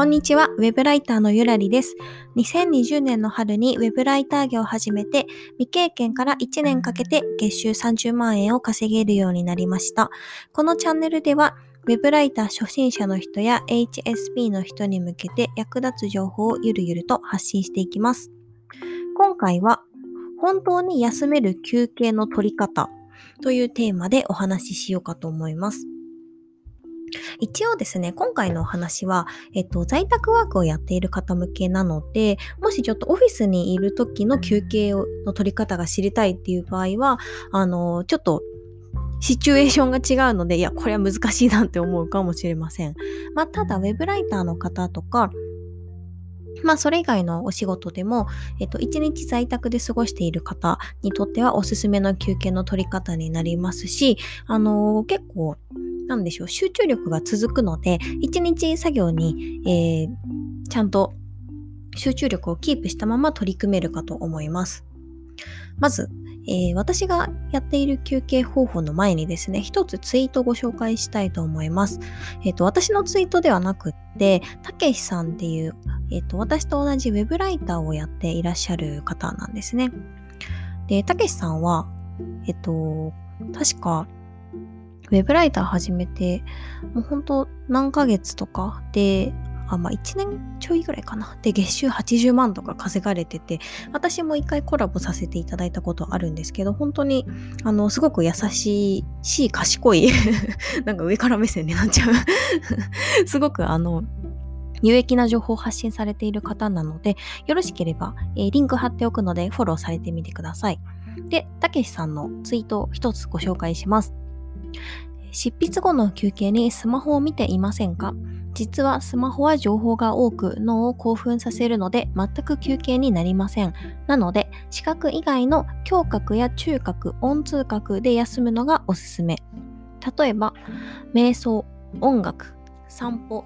こんにちは、ウェブライターのゆらりです。2020年の春にウェブライター業を始めて、未経験から1年かけて月収30万円を稼げるようになりました。このチャンネルでは、ウェブライター初心者の人や HSP の人に向けて役立つ情報をゆるゆると発信していきます。今回は、本当に休める休憩の取り方というテーマでお話ししようかと思います。一応ですね、今回のお話は、えっと、在宅ワークをやっている方向けなので、もしちょっとオフィスにいる時の休憩の取り方が知りたいっていう場合は、あの、ちょっとシチュエーションが違うので、いや、これは難しいなって思うかもしれません。まあ、ただ、ウェブライターの方とか、まあ、それ以外のお仕事でも、えっと、一日在宅で過ごしている方にとってはおすすめの休憩の取り方になりますし、あのー、結構、なんでしょう、集中力が続くので、一日作業に、えー、ちゃんと集中力をキープしたまま取り組めるかと思います。まず、えー、私がやっている休憩方法の前にですね、一つツイートをご紹介したいと思います。えっ、ー、と、私のツイートではなくって、たけしさんっていう、えっ、ー、と、私と同じウェブライターをやっていらっしゃる方なんですね。で、たけしさんは、えっと、確か、ウェブライター始めて、もうほんと何ヶ月とかで、あ、まあ1年ちょいぐらいかな。で、月収80万とか稼がれてて、私も一回コラボさせていただいたことあるんですけど、本当に、あの、すごく優しいし、賢い なんか上から目線になっちゃう すごくあの、有益な情報を発信されている方なので、よろしければ、えー、リンク貼っておくのでフォローされてみてください。で、たけしさんのツイートを一つご紹介します。執筆後の休憩にスマホを見ていませんか？実はスマホは情報が多く脳を興奮させるので全く休憩になりません。なので視覚以外の聴覚や中覚、音通覚で休むのがおすすめ。例えば瞑想、音楽、散歩、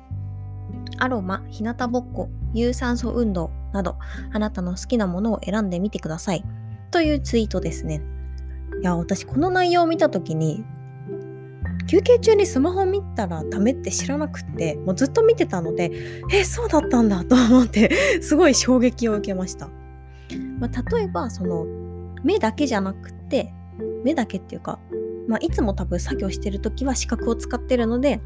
アロマ、日向ぼっこ、有酸素運動などあなたの好きなものを選んでみてください。というツイートですね。いや、私この内容を見た時に休憩中にスマホ見たらダメって知らなくってもうずっと見てたのでえそうだったんだと思って すごい衝撃を受けました、まあ、例えばその目だけじゃなくて目だけっていうか、まあ、いつも多分作業してる時は視覚を使ってるので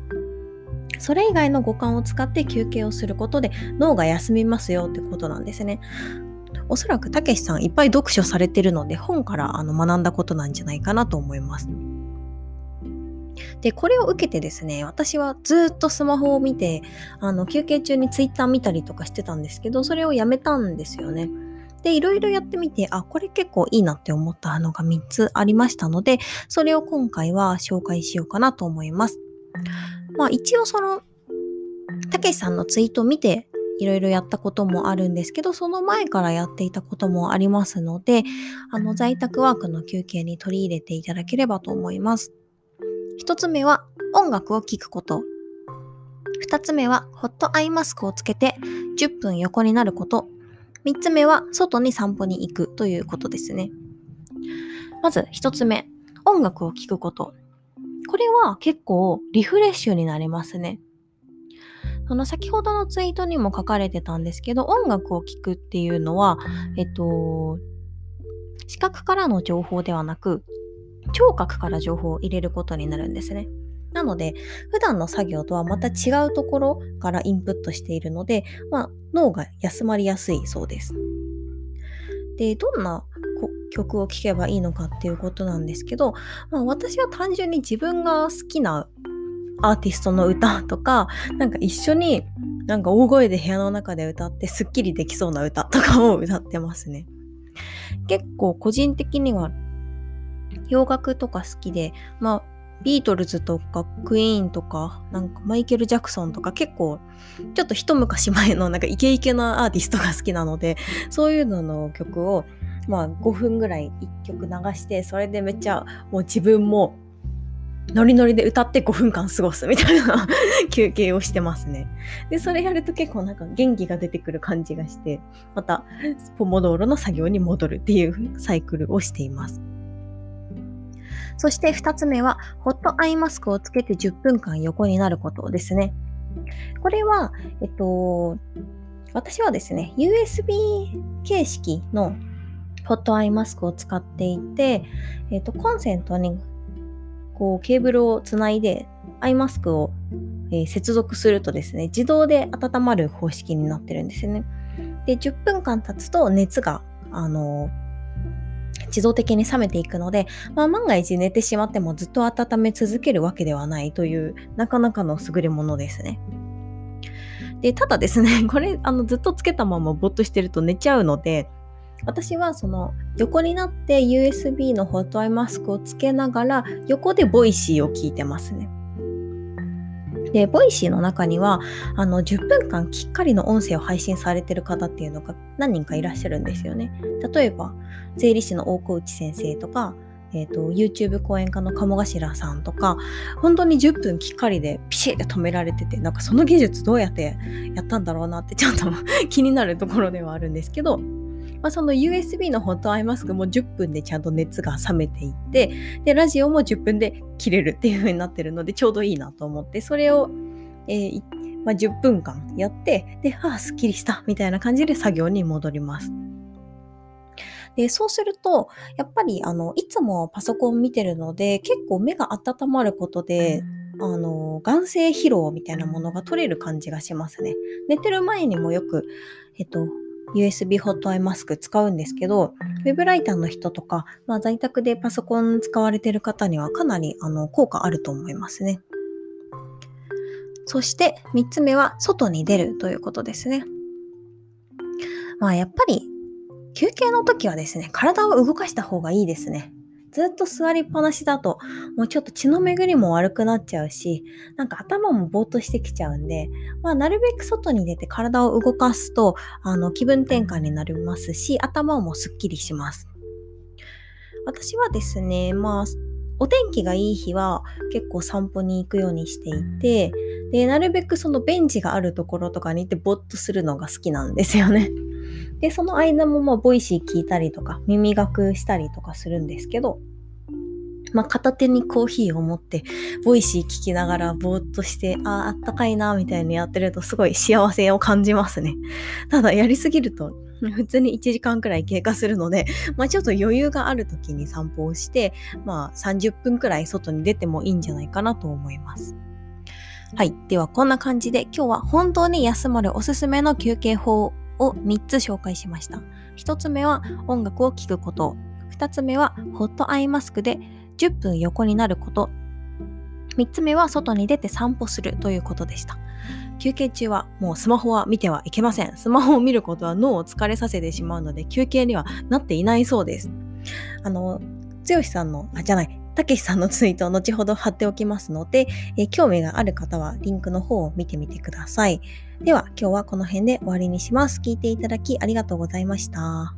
それ以外の五感を使って休憩をすることで脳が休みますよってことなんですね。おそらくたけしさんいっぱい読書されてるので本からあの学んだことなんじゃないかなと思います。で、これを受けてですね、私はずっとスマホを見て、あの、休憩中にツイッター見たりとかしてたんですけど、それをやめたんですよね。で、いろいろやってみて、あ、これ結構いいなって思ったのが3つありましたので、それを今回は紹介しようかなと思います。まあ一応その、たけしさんのツイートを見て、いろいろやったこともあるんですけど、その前からやっていたこともありますので、あの、在宅ワークの休憩に取り入れていただければと思います。一つ目は音楽を聴くこと。二つ目はホットアイマスクをつけて10分横になること。三つ目は外に散歩に行くということですね。まず一つ目、音楽を聴くこと。これは結構リフレッシュになりますね。その先ほどのツイートにも書かれてたんですけど、音楽を聴くっていうのは、えっと、視覚からの情報ではなく、聴覚から情報を入れることになるんですね。なので、普段の作業とはまた違うところからインプットしているので、まあ、脳が休まりやすいそうです。で、どんな曲を聴けばいいのかっていうことなんですけど、まあ、私は単純に自分が好きなアーティストの歌とか、なんか一緒になんか大声で部屋の中で歌ってスッキリできそうな歌とかを歌ってますね。結構個人的には洋楽とか好きで、まあ、ビートルズとかクイーンとか、なんかマイケル・ジャクソンとか結構、ちょっと一昔前のなんかイケイケなアーティストが好きなので、そういうのの曲を、まあ5分ぐらい1曲流して、それでめっちゃもう自分もノリノリで歌って5分間過ごすみたいな休憩をしてますね。で、それやると結構なんか元気が出てくる感じがして、またポモドーロの作業に戻るっていうサイクルをしています。そして2つ目は、ホットアイマスクをつけて10分間横になることですね。これは、えっと、私はですね、USB 形式のホットアイマスクを使っていて、えっと、コンセントにこうケーブルをつないでアイマスクを、えー、接続するとですね、自動で温まる方式になってるんですよね。で、10分間経つと熱が、あの自動的に冷めていくので、まあ、万が一寝てしまってもずっと温め続けるわけではないというなかなかの優れものですね。で、ただですね、これ、あの、ずっとつけたままぼっとしてると寝ちゃうので、私はその横になって USB のホットアイマスクをつけながら横で Voicy を聞いてますね。で、 Voicy の中には、あの、10分間きっかりの音声を配信されてる方っていうのが何人かいらっしゃるんですよね。例えば、税理士の大河内先生とか、えっ、ー、と、YouTube 講演家の鴨頭さんとか、本当に10分きっかりでピシッて止められてて、なんかその技術どうやってやったんだろうなってちょっと 気になるところではあるんですけど、まあ、その USB のホットアイマスクも10分でちゃんと熱が冷めていって、で、ラジオも10分で切れるっていう風になってるので、ちょうどいいなと思って、それを、えーまあ、10分間やって、で、ああ、すっきりしたみたいな感じで作業に戻ります。で、そうすると、やっぱり、あの、いつもパソコン見てるので、結構目が温まることで、あの、眼性疲労みたいなものが取れる感じがしますね。寝てる前にもよく、えっと、USB ホットアイマスク使うんですけど、ウェブライターの人とか、まあ、在宅でパソコン使われてる方にはかなりあの効果あると思いますね。そして3つ目は外に出るということですね。まあやっぱり休憩の時はですね、体を動かした方がいいですね。ずっと座りっぱなしだと、もうちょっと血の巡りも悪くなっちゃうし、なんか頭もぼーっとしてきちゃうんで、まあ、なるべく外に出て体を動かすと、あの、気分転換になりますし、頭もすっきりします。私はですね、まあ、お天気がいい日は結構散歩に行くようにしていて、で、なるべくそのベンチがあるところとかに行ってぼーっとするのが好きなんですよね。で、その間もまあ、 Voicy聞いたりとか、耳学したりとかするんですけど、まあ、片手にコーヒーを持って、 Voicy聞きながらぼーっとして、ああ、あったかいな、みたいにやってるとすごい幸せを感じますね。ただ、やりすぎると、普通に1時間くらい経過するので、まあ、ちょっと余裕がある時に散歩をして、まあ、30分くらい外に出てもいいんじゃないかなと思います。はい。では、こんな感じで今日は本当に休まるおすすめの休憩法を3つ紹介しました。1つ目は音楽を聴くこと。2つ目はホットアイマスクで10分横になること。3つ目は外に出て散歩するということでした。休憩中はもうスマホは見てはいけません。スマホを見ることは脳を疲れさせてしまうので休憩にはなっていないそうです。あの、剛さんの、あ、じゃない、たけしさんのツイートを後ほど貼っておきますので、えー、興味がある方はリンクの方を見てみてください。では今日はこの辺で終わりにします。聞いていただきありがとうございました。